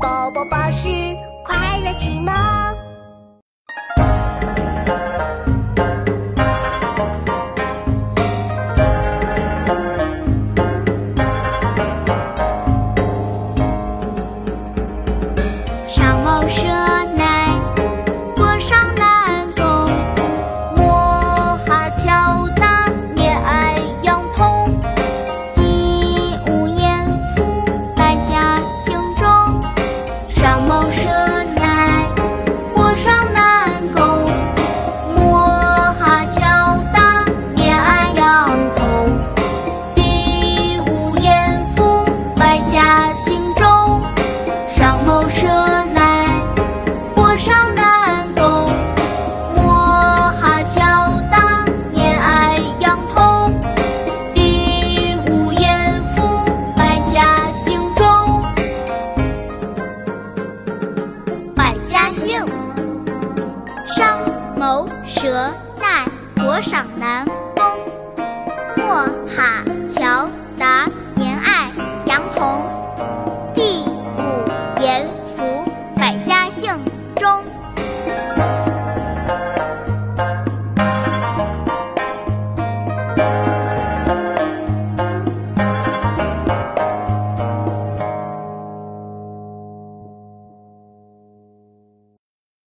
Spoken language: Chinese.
宝宝宝是快乐起吗姓。商谋蛇在国赏南宫莫哈乔达年爱杨童第五严福百家姓中